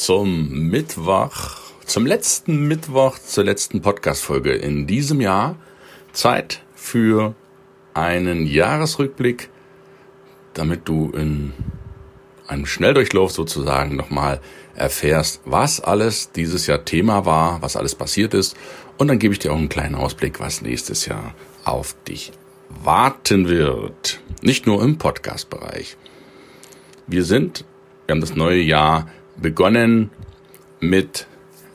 zum Mittwoch, zum letzten Mittwoch, zur letzten Podcast-Folge in diesem Jahr. Zeit für einen Jahresrückblick, damit du in einem Schnelldurchlauf sozusagen nochmal erfährst, was alles dieses Jahr Thema war, was alles passiert ist. Und dann gebe ich dir auch einen kleinen Ausblick, was nächstes Jahr auf dich warten wird. Nicht nur im Podcast-Bereich. Wir sind, wir haben das neue Jahr begonnen mit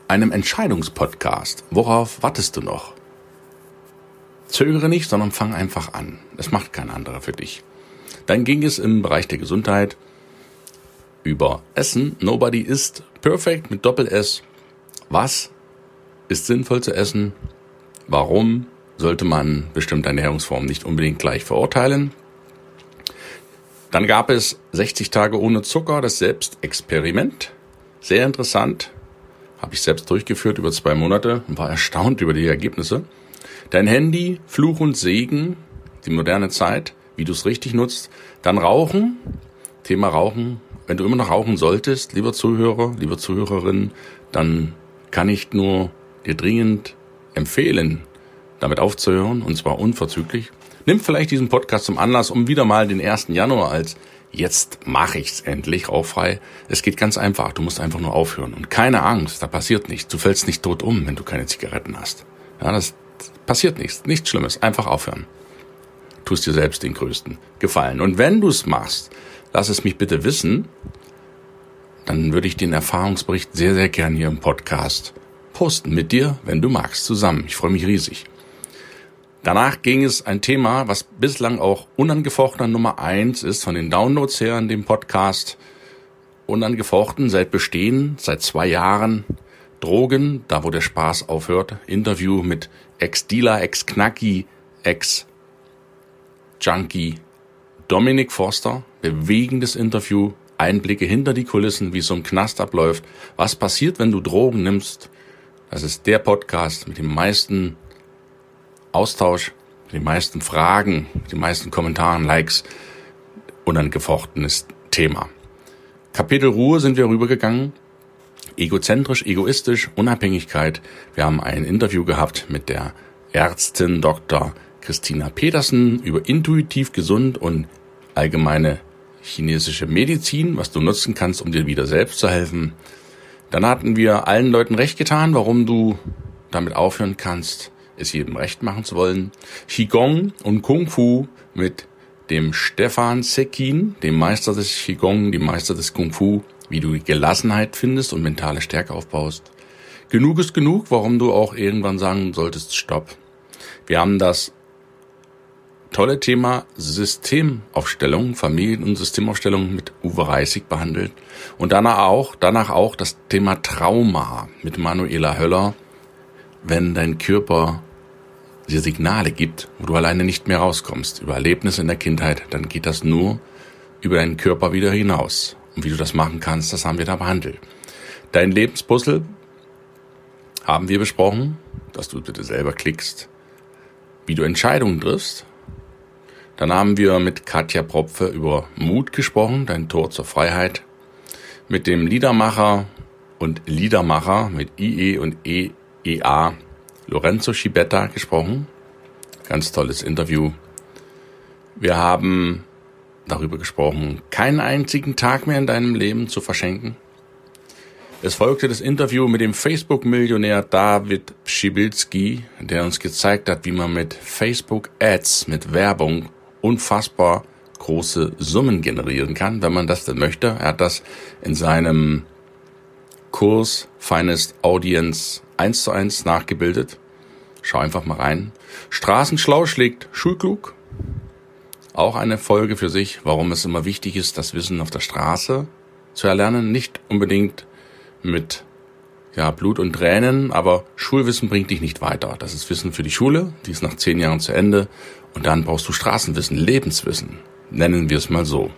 einem Entscheidungspodcast. Worauf wartest du noch? Zögere nicht, sondern fang einfach an. Das macht kein anderer für dich. Dann ging es im Bereich der Gesundheit über Essen. Nobody ist perfect mit Doppel-S. Was ist sinnvoll zu essen? Warum sollte man bestimmte Ernährungsformen nicht unbedingt gleich verurteilen? Dann gab es 60 Tage ohne Zucker, das Selbstexperiment. Sehr interessant. Habe ich selbst durchgeführt über zwei Monate und war erstaunt über die Ergebnisse. Dein Handy, Fluch und Segen, die moderne Zeit, wie du es richtig nutzt. Dann Rauchen, Thema Rauchen. Wenn du immer noch rauchen solltest, lieber Zuhörer, lieber Zuhörerin, dann kann ich nur dir dringend empfehlen, damit aufzuhören, und zwar unverzüglich. Nimm vielleicht diesen Podcast zum Anlass, um wieder mal den 1. Januar als jetzt mache ich's endlich rauchfrei. Es geht ganz einfach. Du musst einfach nur aufhören. Und keine Angst, da passiert nichts. Du fällst nicht tot um, wenn du keine Zigaretten hast. Ja, das passiert nichts. Nichts Schlimmes. Einfach aufhören. Tust dir selbst den größten Gefallen. Und wenn du es machst, lass es mich bitte wissen. Dann würde ich den Erfahrungsbericht sehr, sehr gern hier im Podcast posten mit dir, wenn du magst, zusammen. Ich freue mich riesig. Danach ging es ein Thema, was bislang auch unangefochtener Nummer eins ist von den Downloads her in dem Podcast. Unangefochten seit Bestehen, seit zwei Jahren. Drogen, da wo der Spaß aufhört. Interview mit Ex-Dealer, Ex-Knacki, Ex-Junkie Dominic Forster. Bewegendes Interview. Einblicke hinter die Kulissen, wie so ein Knast abläuft. Was passiert, wenn du Drogen nimmst? Das ist der Podcast mit den meisten Austausch, die meisten Fragen, die meisten Kommentaren, Likes, unangefochtenes Thema. Kapitel Ruhe sind wir rübergegangen. Egozentrisch, egoistisch, Unabhängigkeit. Wir haben ein Interview gehabt mit der Ärztin Dr. Christina Petersen über intuitiv gesund und allgemeine chinesische Medizin, was du nutzen kannst, um dir wieder selbst zu helfen. Dann hatten wir allen Leuten recht getan, warum du damit aufhören kannst, es jedem recht machen zu wollen. Qigong und Kung Fu mit dem Stefan Sekin, dem Meister des Qigong, dem Meister des Kung Fu, wie du Gelassenheit findest und mentale Stärke aufbaust. Genug ist genug, warum du auch irgendwann sagen solltest, stopp. Wir haben das tolle Thema Systemaufstellung, Familien- und Systemaufstellung mit Uwe Reisig behandelt und danach auch, danach auch das Thema Trauma mit Manuela Höller, wenn dein Körper dir Signale gibt, wo du alleine nicht mehr rauskommst, über Erlebnisse in der Kindheit, dann geht das nur über deinen Körper wieder hinaus. Und wie du das machen kannst, das haben wir da behandelt. Dein Lebenspuzzle haben wir besprochen, dass du bitte selber klickst, wie du Entscheidungen triffst. Dann haben wir mit Katja Propfe über Mut gesprochen, dein Tor zur Freiheit. Mit dem Liedermacher und Liedermacher mit IE und EEA Lorenzo Schibetta gesprochen. Ganz tolles Interview. Wir haben darüber gesprochen, keinen einzigen Tag mehr in deinem Leben zu verschenken. Es folgte das Interview mit dem Facebook-Millionär David Schibilski, der uns gezeigt hat, wie man mit Facebook-Ads, mit Werbung unfassbar große Summen generieren kann, wenn man das denn möchte. Er hat das in seinem Kurs Finest Audience eins zu eins nachgebildet. Schau einfach mal rein. Straßenschlau schlägt Schulklug. Auch eine Folge für sich, warum es immer wichtig ist, das Wissen auf der Straße zu erlernen. Nicht unbedingt mit ja, Blut und Tränen, aber Schulwissen bringt dich nicht weiter. Das ist Wissen für die Schule, die ist nach zehn Jahren zu Ende und dann brauchst du Straßenwissen, Lebenswissen, nennen wir es mal so.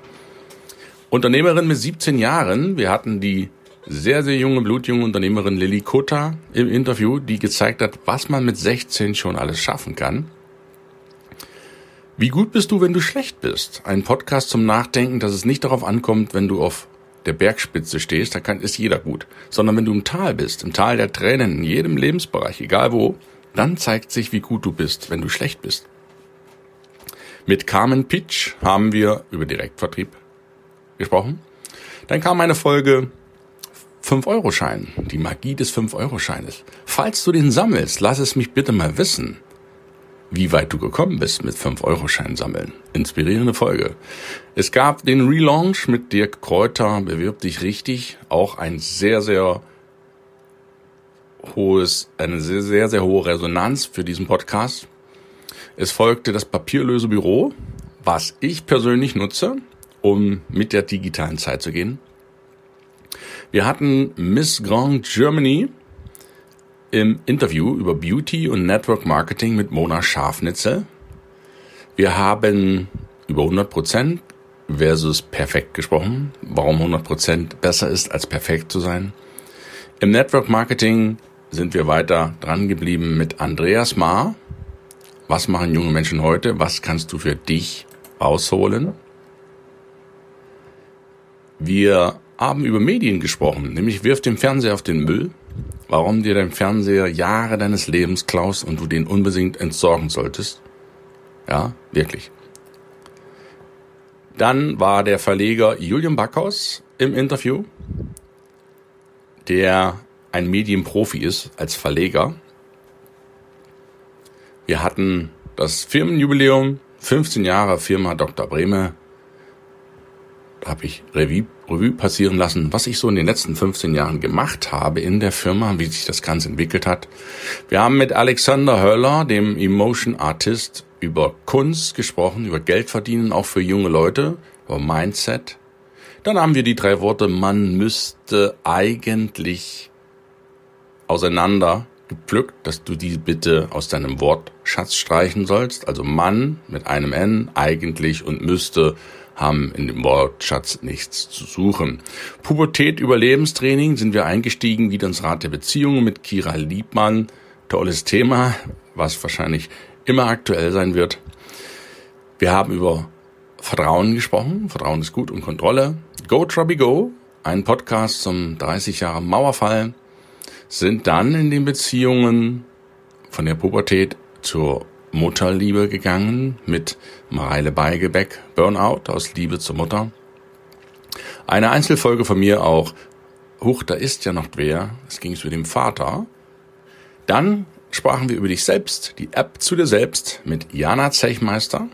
Unternehmerin mit 17 Jahren, wir hatten die sehr, sehr junge, blutjunge Unternehmerin Lilly Kutta im Interview, die gezeigt hat, was man mit 16 schon alles schaffen kann. Wie gut bist du, wenn du schlecht bist? Ein Podcast zum Nachdenken, dass es nicht darauf ankommt, wenn du auf der Bergspitze stehst, da kann, ist jeder gut. Sondern wenn du im Tal bist, im Tal der Tränen, in jedem Lebensbereich, egal wo, dann zeigt sich, wie gut du bist, wenn du schlecht bist. Mit Carmen Pitch haben wir über Direktvertrieb gesprochen. Dann kam eine Folge 5-Euro-Schein, die Magie des 5-Euro-Scheines. Falls du den sammelst, lass es mich bitte mal wissen wie weit du gekommen bist mit 5-Euro-Schein sammeln. Inspirierende Folge. Es gab den Relaunch mit Dirk Kräuter, bewirb dich richtig. Auch ein sehr, sehr hohes, eine sehr, sehr, sehr hohe Resonanz für diesen Podcast. Es folgte das papierlöse Büro, was ich persönlich nutze, um mit der digitalen Zeit zu gehen. Wir hatten Miss Grand Germany im Interview über Beauty und Network Marketing mit Mona Schafnitzel. Wir haben über 100% versus perfekt gesprochen, warum 100% besser ist als perfekt zu sein. Im Network Marketing sind wir weiter dran geblieben mit Andreas Maar. Was machen junge Menschen heute? Was kannst du für dich rausholen? Wir haben über Medien gesprochen, nämlich wirf den Fernseher auf den Müll warum dir dein Fernseher Jahre deines Lebens klaust und du den unbedingt entsorgen solltest. Ja, wirklich. Dann war der Verleger Julian Backhaus im Interview, der ein Medienprofi ist als Verleger. Wir hatten das Firmenjubiläum, 15 Jahre Firma Dr. Brehme. Habe ich Revue Revue passieren lassen, was ich so in den letzten 15 Jahren gemacht habe in der Firma, wie sich das Ganze entwickelt hat. Wir haben mit Alexander Höller, dem Emotion Artist, über Kunst gesprochen, über Geld verdienen, auch für junge Leute, über Mindset. Dann haben wir die drei Worte, man müsste eigentlich auseinander gepflückt, dass du die bitte aus deinem Wortschatz streichen sollst. Also Mann mit einem N, eigentlich und müsste haben in dem Wortschatz nichts zu suchen. Pubertät Überlebenstraining sind wir eingestiegen, wieder ins Rat der Beziehungen mit Kira Liebmann. Tolles Thema, was wahrscheinlich immer aktuell sein wird. Wir haben über Vertrauen gesprochen. Vertrauen ist gut und Kontrolle. Go Trubby Go, ein Podcast zum 30 Jahre Mauerfall, sind dann in den Beziehungen von der Pubertät zur Mutterliebe gegangen mit Mareile Beigebeck, Burnout aus Liebe zur Mutter. Eine Einzelfolge von mir auch, Huch, da ist ja noch wer, es ging zu dem Vater. Dann sprachen wir über dich selbst, die App zu dir selbst mit Jana Zechmeister.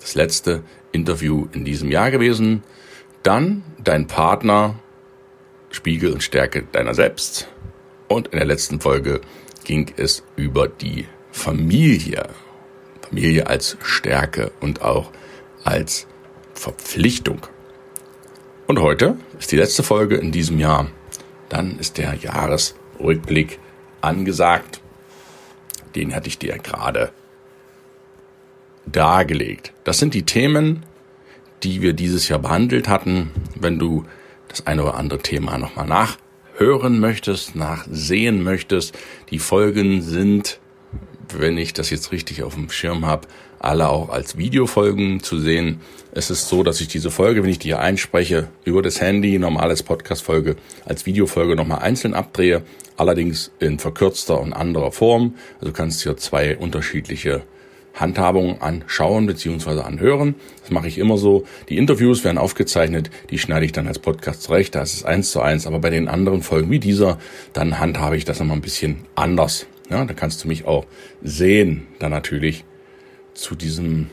Das letzte Interview in diesem Jahr gewesen. Dann dein Partner, Spiegel und Stärke deiner selbst. Und in der letzten Folge ging es über die Familie, Familie als Stärke und auch als Verpflichtung. Und heute ist die letzte Folge in diesem Jahr. Dann ist der Jahresrückblick angesagt. Den hatte ich dir gerade dargelegt. Das sind die Themen, die wir dieses Jahr behandelt hatten. Wenn du das eine oder andere Thema nochmal nachhören möchtest, nachsehen möchtest, die Folgen sind wenn ich das jetzt richtig auf dem Schirm habe, alle auch als Videofolgen zu sehen. Es ist so, dass ich diese Folge, wenn ich die hier einspreche, über das Handy, normales Podcast-Folge, als Videofolge nochmal einzeln abdrehe, allerdings in verkürzter und anderer Form. Also du kannst hier zwei unterschiedliche Handhabungen anschauen bzw. anhören. Das mache ich immer so. Die Interviews werden aufgezeichnet, die schneide ich dann als Podcast zurecht. Da ist es eins zu eins. Aber bei den anderen Folgen wie dieser, dann handhabe ich das nochmal ein bisschen anders. Ja, da kannst du mich auch sehen, dann natürlich zu diesem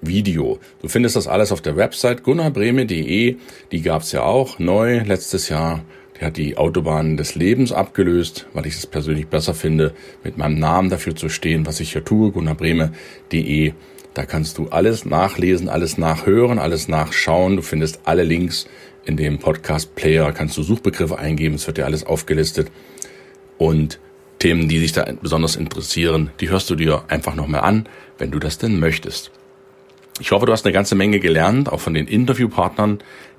Video. Du findest das alles auf der Website gunnarbreme.de. Die gab's ja auch neu letztes Jahr. Die hat die Autobahn des Lebens abgelöst, weil ich es persönlich besser finde, mit meinem Namen dafür zu stehen, was ich hier tue. gunnarbreme.de Da kannst du alles nachlesen, alles nachhören, alles nachschauen. Du findest alle Links in dem Podcast-Player, kannst du Suchbegriffe eingeben, es wird dir alles aufgelistet. Und Themen, die dich da besonders interessieren, die hörst du dir einfach nochmal an, wenn du das denn möchtest. Ich hoffe, du hast eine ganze Menge gelernt, auch von den Interviewpartnern,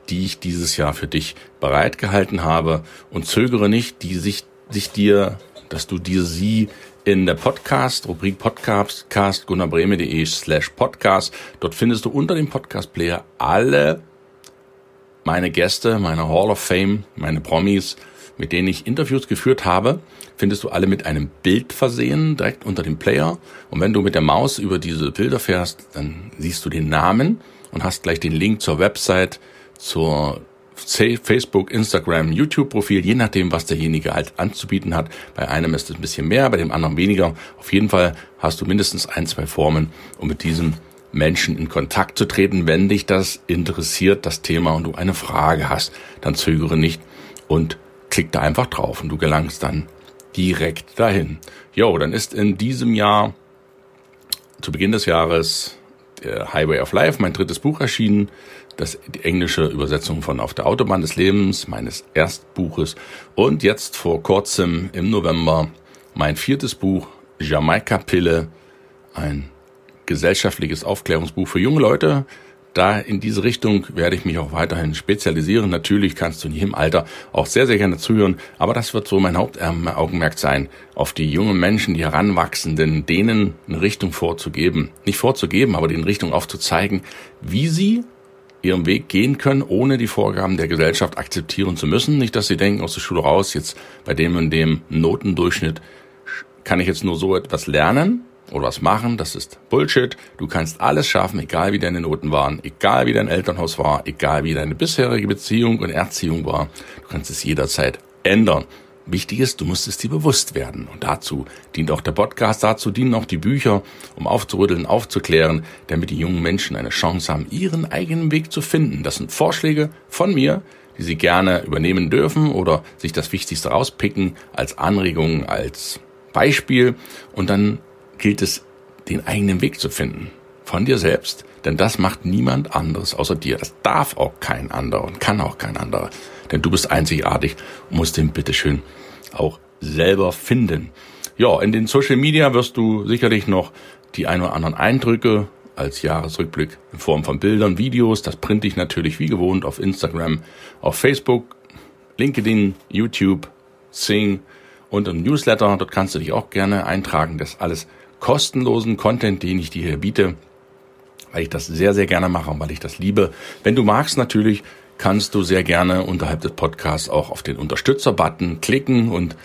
die ich dieses Jahr für dich bereitgehalten habe und zögere nicht, die sich, sich dir, dass du dir sie in der Podcast, Rubrik Podcast, gunnarbreme.de slash podcast. Dort findest du unter dem Podcast-Player alle meine Gäste, meine Hall of Fame, meine Promis, mit denen ich Interviews geführt habe, findest du alle mit einem Bild versehen, direkt unter dem Player. Und wenn du mit der Maus über diese Bilder fährst, dann siehst du den Namen und hast gleich den Link zur Website, zur Facebook, Instagram, YouTube-Profil, je nachdem, was derjenige halt anzubieten hat. Bei einem ist es ein bisschen mehr, bei dem anderen weniger. Auf jeden Fall hast du mindestens ein, zwei Formen, um mit diesem Menschen in Kontakt zu treten. Wenn dich das interessiert, das Thema, und du eine Frage hast, dann zögere nicht und klick da einfach drauf und du gelangst dann direkt dahin. Jo, dann ist in diesem Jahr, zu Beginn des Jahres, Highway of Life, mein drittes Buch erschienen. Das, die englische Übersetzung von Auf der Autobahn des Lebens, meines Erstbuches. Und jetzt vor kurzem im November mein viertes Buch, Jamaika Pille, ein gesellschaftliches Aufklärungsbuch für junge Leute, da in diese Richtung werde ich mich auch weiterhin spezialisieren. Natürlich kannst du in jedem Alter auch sehr, sehr gerne zuhören, aber das wird so mein Hauptaugenmerk sein, auf die jungen Menschen, die Heranwachsenden, denen eine Richtung vorzugeben. Nicht vorzugeben, aber den Richtung aufzuzeigen, wie sie ihren Weg gehen können, ohne die Vorgaben der Gesellschaft akzeptieren zu müssen. Nicht, dass sie denken, aus der Schule raus, jetzt bei dem und dem Notendurchschnitt kann ich jetzt nur so etwas lernen, oder was machen, das ist Bullshit. Du kannst alles schaffen, egal wie deine Noten waren, egal wie dein Elternhaus war, egal wie deine bisherige Beziehung und Erziehung war. Du kannst es jederzeit ändern. Wichtig ist, du musst es dir bewusst werden. Und dazu dient auch der Podcast, dazu dienen auch die Bücher, um aufzurütteln, aufzuklären, damit die jungen Menschen eine Chance haben, ihren eigenen Weg zu finden. Das sind Vorschläge von mir, die sie gerne übernehmen dürfen oder sich das Wichtigste rauspicken als Anregung, als Beispiel und dann gilt es, den eigenen Weg zu finden. Von dir selbst. Denn das macht niemand anderes außer dir. Das darf auch kein anderer und kann auch kein anderer. Denn du bist einzigartig und musst den bitteschön auch selber finden. Ja, in den Social Media wirst du sicherlich noch die ein oder anderen Eindrücke als Jahresrückblick in Form von Bildern, Videos. Das printe ich natürlich wie gewohnt auf Instagram, auf Facebook, LinkedIn, YouTube, Sing und im Newsletter. Dort kannst du dich auch gerne eintragen. Das alles kostenlosen Content, den ich dir hier biete, weil ich das sehr, sehr gerne mache und weil ich das liebe. Wenn du magst natürlich, kannst du sehr gerne unterhalb des Podcasts auch auf den Unterstützer-Button klicken und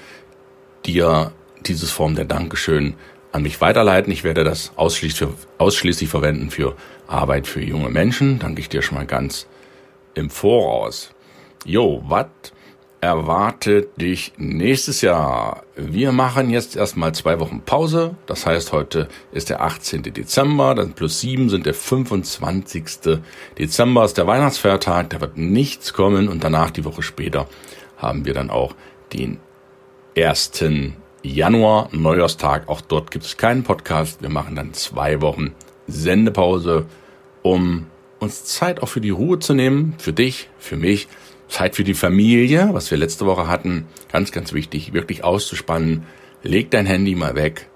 dir dieses Form der Dankeschön an mich weiterleiten. Ich werde das ausschließlich, ausschließlich verwenden für Arbeit für junge Menschen. Danke ich dir schon mal ganz im Voraus. Jo, was erwartet dich nächstes Jahr? Wir machen jetzt erstmal zwei Wochen Pause. Das heißt, heute ist der 18. Dezember, dann plus sieben sind der 25. Dezember, ist der Weihnachtsfeiertag, da wird nichts kommen und danach, die Woche später, haben wir dann auch den 1. Januar, Neujahrstag. Auch dort gibt es keinen Podcast. Wir machen dann zwei Wochen Sendepause, um uns Zeit auch für die Ruhe zu nehmen, für dich, für mich, Zeit für die Familie, was wir letzte Woche hatten, ganz, ganz wichtig, wirklich auszuspannen. Leg dein Handy mal weg,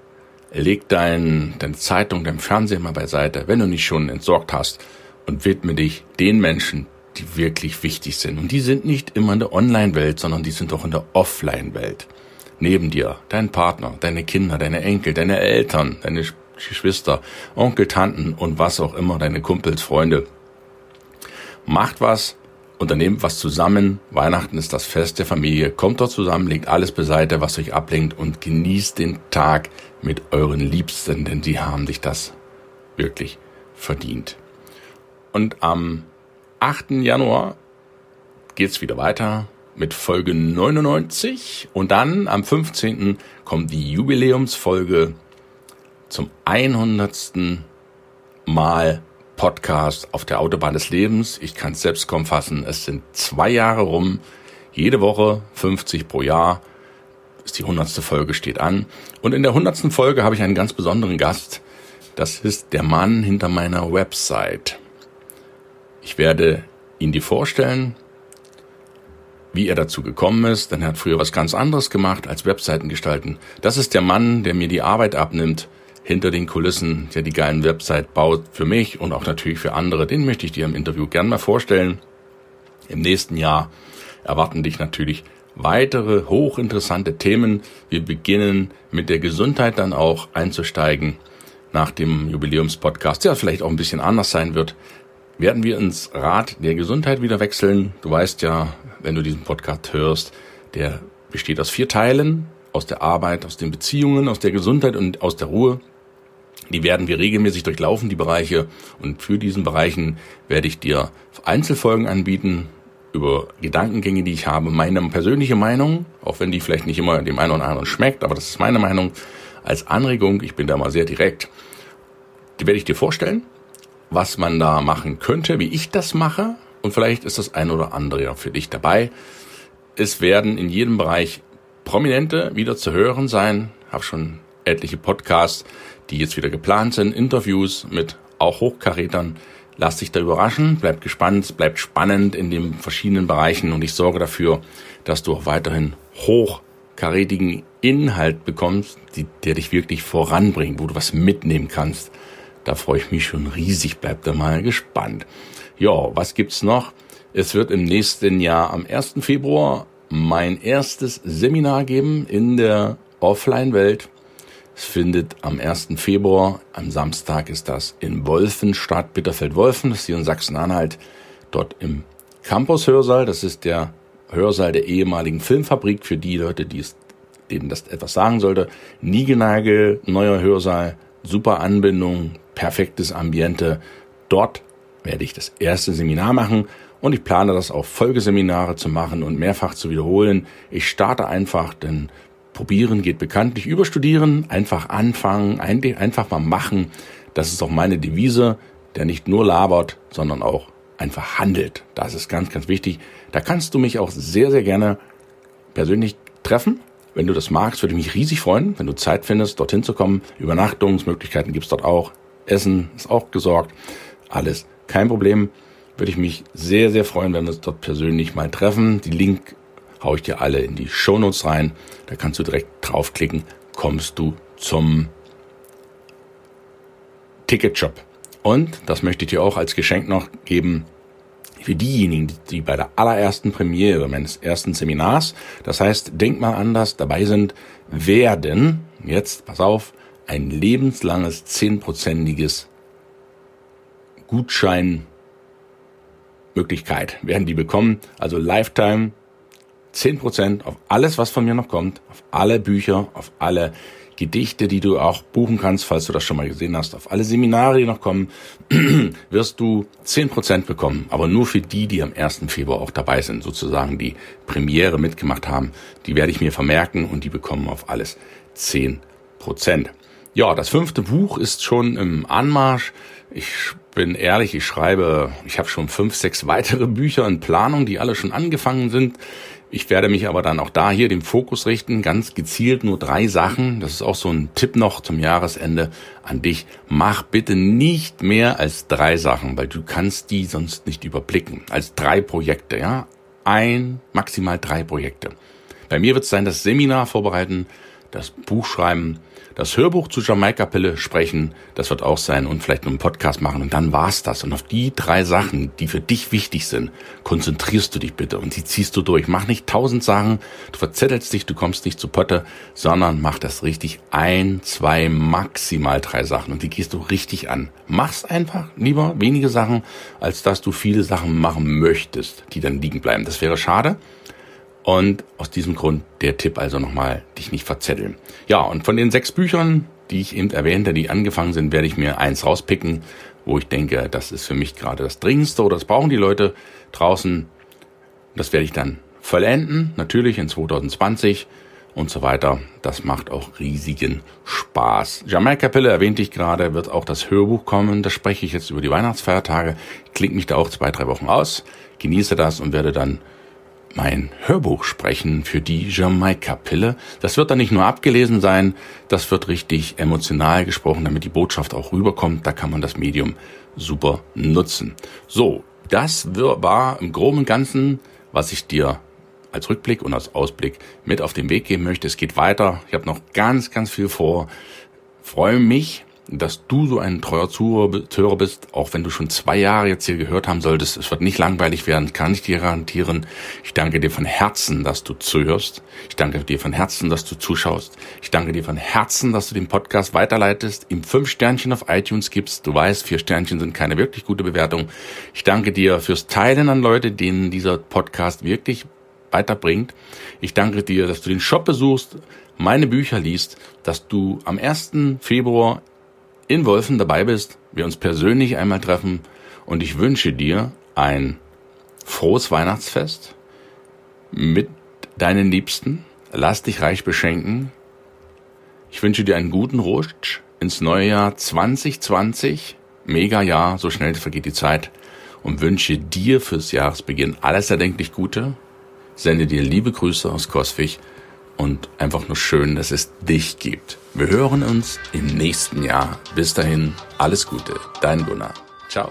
leg dein, deine Zeitung, dein Fernseher mal beiseite, wenn du nicht schon entsorgt hast und widme dich den Menschen, die wirklich wichtig sind. Und die sind nicht immer in der Online-Welt, sondern die sind auch in der Offline-Welt. Neben dir, dein Partner, deine Kinder, deine Enkel, deine Eltern, deine Geschwister, Onkel, Tanten und was auch immer, deine Kumpels, Freunde. Macht was, Unternehmt was zusammen. Weihnachten ist das Fest der Familie. Kommt dort zusammen, legt alles beiseite, was euch ablenkt und genießt den Tag mit euren Liebsten, denn sie haben sich das wirklich verdient. Und am 8. Januar geht's wieder weiter mit Folge 99 und dann am 15. kommt die Jubiläumsfolge zum 100. Mal Podcast auf der Autobahn des Lebens. Ich kann es selbst kaum fassen. Es sind zwei Jahre rum. Jede Woche 50 pro Jahr. Ist die hundertste Folge steht an. Und in der hundertsten Folge habe ich einen ganz besonderen Gast. Das ist der Mann hinter meiner Website. Ich werde ihn dir vorstellen, wie er dazu gekommen ist, denn er hat früher was ganz anderes gemacht als Webseiten gestalten. Das ist der Mann, der mir die Arbeit abnimmt hinter den Kulissen, der die geilen Website baut für mich und auch natürlich für andere. Den möchte ich dir im Interview gern mal vorstellen. Im nächsten Jahr erwarten dich natürlich weitere hochinteressante Themen. Wir beginnen mit der Gesundheit dann auch einzusteigen nach dem Jubiläumspodcast, der vielleicht auch ein bisschen anders sein wird. Werden wir ins Rad der Gesundheit wieder wechseln? Du weißt ja, wenn du diesen Podcast hörst, der besteht aus vier Teilen, aus der Arbeit, aus den Beziehungen, aus der Gesundheit und aus der Ruhe. Die werden wir regelmäßig durchlaufen, die Bereiche. Und für diesen Bereichen werde ich dir Einzelfolgen anbieten über Gedankengänge, die ich habe, meine persönliche Meinung, auch wenn die vielleicht nicht immer dem einen oder anderen schmeckt, aber das ist meine Meinung als Anregung. Ich bin da mal sehr direkt. Die werde ich dir vorstellen, was man da machen könnte, wie ich das mache. Und vielleicht ist das ein oder andere ja für dich dabei. Es werden in jedem Bereich Prominente wieder zu hören sein. Habe schon etliche Podcasts, die jetzt wieder geplant sind, Interviews mit auch Hochkarätern. Lass dich da überraschen, bleib gespannt, bleib spannend in den verschiedenen Bereichen und ich sorge dafür, dass du auch weiterhin hochkarätigen Inhalt bekommst, die, der dich wirklich voranbringt, wo du was mitnehmen kannst. Da freue ich mich schon riesig, bleib da mal gespannt. Ja, was gibt's noch? Es wird im nächsten Jahr am 1. Februar mein erstes Seminar geben in der Offline-Welt. Es findet am 1. Februar, am Samstag ist das in Wolfen statt, Bitterfeld-Wolfen, das ist hier in Sachsen-Anhalt, dort im Campus-Hörsaal. Das ist der Hörsaal der ehemaligen Filmfabrik für die Leute, die es, denen das etwas sagen sollte. Niegelnagel, neuer Hörsaal, super Anbindung, perfektes Ambiente. Dort werde ich das erste Seminar machen und ich plane das auch Folgeseminare zu machen und mehrfach zu wiederholen. Ich starte einfach, denn probieren geht bekanntlich über studieren, einfach anfangen, einfach mal machen. Das ist auch meine Devise, der nicht nur labert, sondern auch einfach handelt. Das ist ganz, ganz wichtig. Da kannst du mich auch sehr, sehr gerne persönlich treffen. Wenn du das magst, würde ich mich riesig freuen, wenn du Zeit findest, dorthin zu kommen. Übernachtungsmöglichkeiten gibt's dort auch. Essen ist auch gesorgt. Alles kein Problem würde ich mich sehr, sehr freuen, wenn wir uns dort persönlich mal treffen. Die Link haue ich dir alle in die Shownotes rein. Da kannst du direkt draufklicken, kommst du zum Ticketshop. Und, das möchte ich dir auch als Geschenk noch geben, für diejenigen, die bei der allerersten Premiere meines ersten Seminars, das heißt, denk mal anders, dabei sind, werden, jetzt, pass auf, ein lebenslanges zehnprozentiges Gutschein Möglichkeit werden die bekommen. Also Lifetime 10% auf alles, was von mir noch kommt, auf alle Bücher, auf alle Gedichte, die du auch buchen kannst, falls du das schon mal gesehen hast, auf alle Seminare, die noch kommen, wirst du 10% bekommen. Aber nur für die, die am 1. Februar auch dabei sind, sozusagen die Premiere mitgemacht haben. Die werde ich mir vermerken und die bekommen auf alles 10%. Ja, das fünfte Buch ist schon im Anmarsch. Ich bin ehrlich, ich schreibe, ich habe schon fünf, sechs weitere Bücher in Planung, die alle schon angefangen sind. Ich werde mich aber dann auch da hier den Fokus richten, ganz gezielt nur drei Sachen. Das ist auch so ein Tipp noch zum Jahresende an dich. Mach bitte nicht mehr als drei Sachen, weil du kannst die sonst nicht überblicken. Als drei Projekte, ja. Ein, maximal drei Projekte. Bei mir wird es sein, das Seminar vorbereiten, das Buch schreiben, das Hörbuch zu Jamaika-Pille sprechen, das wird auch sein und vielleicht einen Podcast machen und dann war's das. Und auf die drei Sachen, die für dich wichtig sind, konzentrierst du dich bitte und die ziehst du durch. Mach nicht tausend Sachen, du verzettelst dich, du kommst nicht zu Potte, sondern mach das richtig ein, zwei, maximal drei Sachen und die gehst du richtig an. Mach's einfach lieber wenige Sachen, als dass du viele Sachen machen möchtest, die dann liegen bleiben. Das wäre schade. Und aus diesem Grund der Tipp also nochmal, dich nicht verzetteln. Ja, und von den sechs Büchern, die ich eben erwähnte, die angefangen sind, werde ich mir eins rauspicken, wo ich denke, das ist für mich gerade das Dringendste oder das brauchen die Leute draußen. Das werde ich dann vollenden, natürlich in 2020 und so weiter. Das macht auch riesigen Spaß. Jamaika-Pille erwähnte ich gerade, wird auch das Hörbuch kommen. Das spreche ich jetzt über die Weihnachtsfeiertage. Klingt mich da auch zwei, drei Wochen aus, genieße das und werde dann mein Hörbuch sprechen für die Jamaika-Pille. Das wird dann nicht nur abgelesen sein, das wird richtig emotional gesprochen, damit die Botschaft auch rüberkommt. Da kann man das Medium super nutzen. So, das war im Groben und Ganzen, was ich dir als Rückblick und als Ausblick mit auf den Weg geben möchte. Es geht weiter. Ich habe noch ganz, ganz viel vor. Freue mich, dass du so ein treuer Zuhörer bist, auch wenn du schon zwei Jahre jetzt hier gehört haben solltest. Es wird nicht langweilig werden, kann ich dir garantieren. Ich danke dir von Herzen, dass du zuhörst. Ich danke dir von Herzen, dass du zuschaust. Ich danke dir von Herzen, dass du den Podcast weiterleitest, ihm fünf Sternchen auf iTunes gibst. Du weißt, vier Sternchen sind keine wirklich gute Bewertung. Ich danke dir fürs Teilen an Leute, denen dieser Podcast wirklich weiterbringt. Ich danke dir, dass du den Shop besuchst, meine Bücher liest, dass du am 1. Februar in Wolfen dabei bist, wir uns persönlich einmal treffen und ich wünsche dir ein frohes Weihnachtsfest mit deinen Liebsten. Lass dich reich beschenken. Ich wünsche dir einen guten Rutsch ins neue Jahr 2020. Mega Jahr, so schnell vergeht die Zeit. Und wünsche dir fürs Jahresbeginn alles erdenklich Gute. Sende dir liebe Grüße aus Koswig und einfach nur schön, dass es dich gibt. Wir hören uns im nächsten Jahr. Bis dahin, alles Gute, dein Gunnar. Ciao.